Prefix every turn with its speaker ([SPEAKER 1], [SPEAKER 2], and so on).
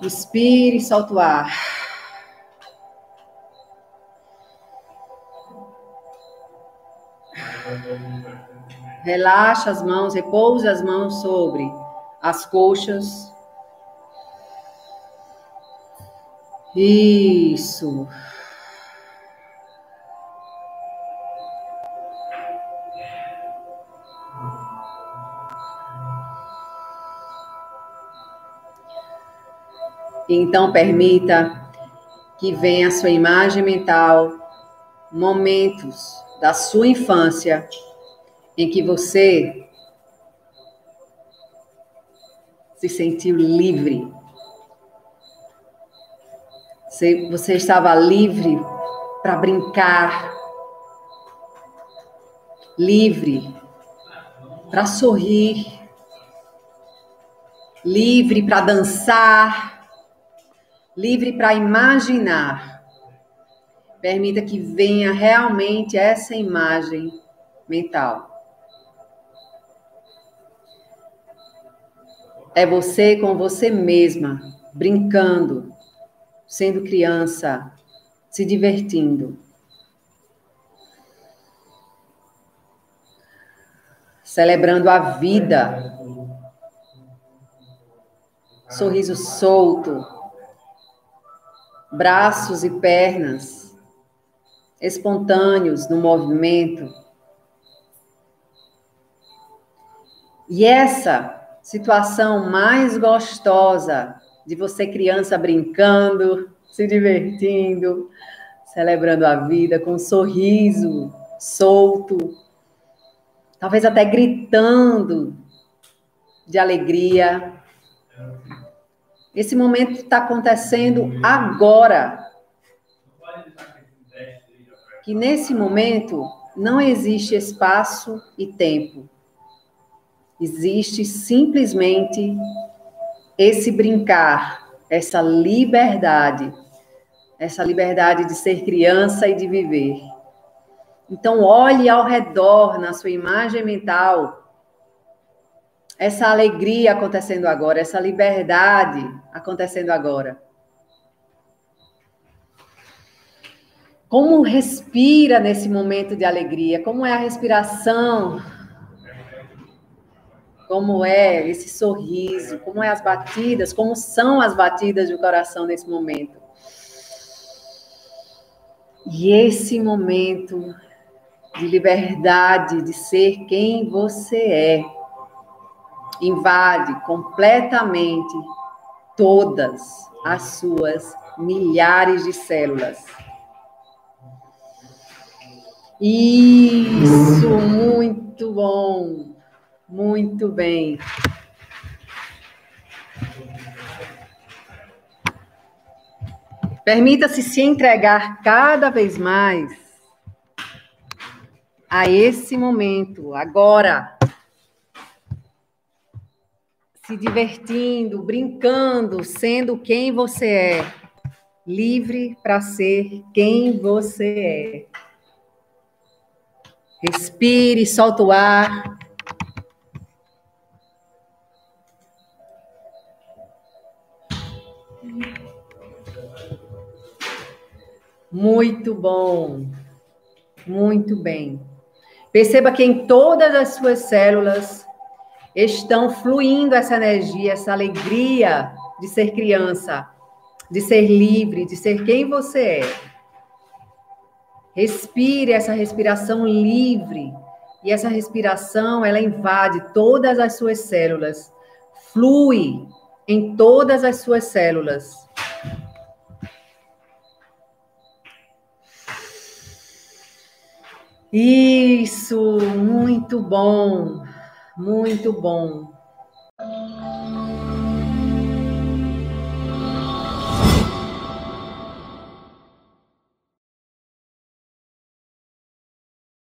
[SPEAKER 1] Inspire solta o ar. Relaxa as mãos, repouse as mãos sobre as coxas. Isso. Então, permita que venha a sua imagem mental, momentos da sua infância em que você se sentiu livre. Você, você estava livre para brincar, livre para sorrir, livre para dançar livre para imaginar. Permita que venha realmente essa imagem mental. É você com você mesma, brincando, sendo criança, se divertindo. Celebrando a vida. Sorriso solto, braços e pernas espontâneos no movimento. E essa situação mais gostosa de você criança brincando, se divertindo, celebrando a vida com um sorriso solto, talvez até gritando de alegria, esse momento está acontecendo agora. Que nesse momento não existe espaço e tempo. Existe simplesmente esse brincar, essa liberdade, essa liberdade de ser criança e de viver. Então, olhe ao redor na sua imagem mental essa alegria acontecendo agora, essa liberdade acontecendo agora. Como respira nesse momento de alegria? Como é a respiração? Como é esse sorriso? Como é as batidas? Como são as batidas do coração nesse momento? E esse momento de liberdade de ser quem você é invade completamente todas as suas milhares de células. Isso, muito bom, muito bem. Permita-se se entregar cada vez mais a esse momento, agora se divertindo, brincando, sendo quem você é, livre para ser quem você é. Respire, solta o ar. Muito bom, muito bem. Perceba que em todas as suas células estão fluindo essa energia, essa alegria de ser criança, de ser livre, de ser quem você é. Respire essa respiração livre. E essa respiração, ela invade todas as suas células, flui em todas as suas células. Isso, muito bom. Muito bom.